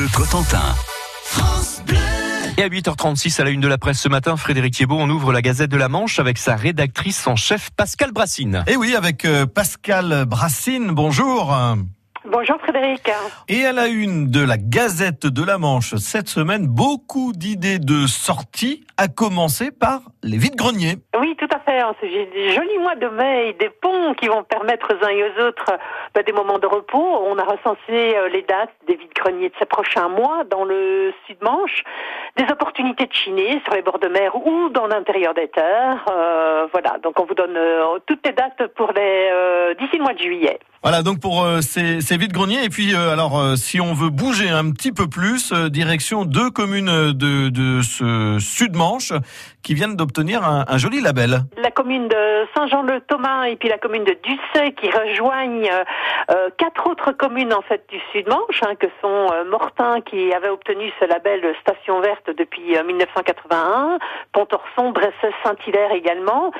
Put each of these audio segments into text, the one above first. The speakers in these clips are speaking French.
Bleu Cotentin. Et à 8h36, à la une de la presse ce matin, Frédéric Thiebaud, on ouvre la Gazette de la Manche avec sa rédactrice en chef Pascal Brassine. Et oui, avec euh, Pascal Brassine, bonjour. Bonjour Frédéric. Et à la une de la Gazette de la Manche cette semaine, beaucoup d'idées de sortie, à commencer par les vides-greniers. Oui, tout à fait. Joli mois de mai, des ponts qui vont permettre aux uns et aux autres bah, des moments de repos. On a recensé euh, les dates des vides-greniers de ces prochains mois dans le Sud-Manche, des opportunités de chiner sur les bords de mer ou dans l'intérieur des terres. Euh, voilà, donc on vous donne euh, toutes les dates pour les d'ici le mois de juillet. Voilà, donc pour ces, ces vides-greniers. Et puis, alors, si on veut bouger un petit peu plus, direction deux communes de, de ce Sud-Manche qui viennent d'obtenir un, un, joli label. La commune de Saint-Jean-le-Thomas et puis la commune de Ducey qui rejoignent euh, quatre autres communes en fait du Sud-Manche, hein, que sont euh, Mortain qui avait obtenu ce label Station Verte depuis 1981, Pontorson, Bressès, Saint-Hilaire également.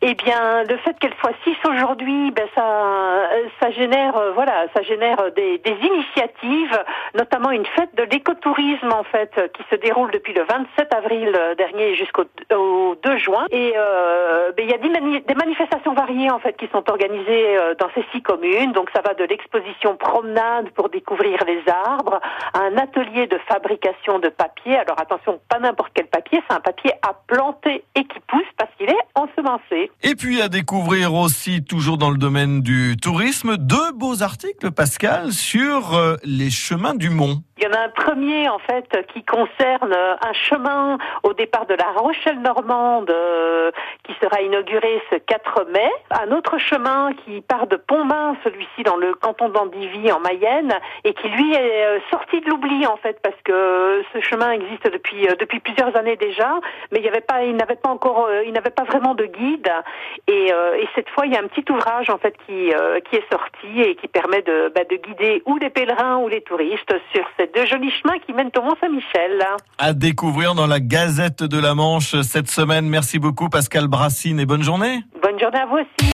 Eh bien, le fait qu'elle soit six aujourd'hui, ben ça, ça génère, euh, voilà, ça génère des, initiatives, notamment une fête de l'écotourisme en fait qui se déroule depuis le 27 avril dernier jusqu'au 2 juin. Euh, ben, il y a des, manifestations variées en fait qui sont organisées dans ces six communes. Donc ça va de l'exposition promenade pour découvrir les arbres à un atelier de fabrication de papier. Alors attention, pas n'importe quel papier, c'est un papier à planter et qui pousse parce qu'il est ensemencé. Et puis à découvrir aussi, toujours dans le domaine du tourisme, deux beaux articles, Pascal, sur euh, les chemins du Mont. Il y en a un premier en fait qui concerne un chemin au départ de la Rochelle normande euh, qui sera inauguré ce 4 mai. Un autre chemin qui part de Pontmain, celui-ci dans le canton d'Andivy en Mayenne, et qui lui est euh, sorti de l'oubli en fait parce que ce chemin existe depuis euh, depuis plusieurs années déjà, mais il n'y avait pas, il n'avait pas encore, il n'avait pas vraiment de guide. Et, et, cette fois, il y a un petit ouvrage en fait qui qui est sorti et qui permet de bah, de guider ou les pèlerins ou les touristes sur cette de jolis chemins qui mènent au Mont-Saint-Michel. À découvrir dans la Gazette de la Manche cette semaine. Merci beaucoup Pascal Brassine et bonne journée. Bonne journée à vous aussi.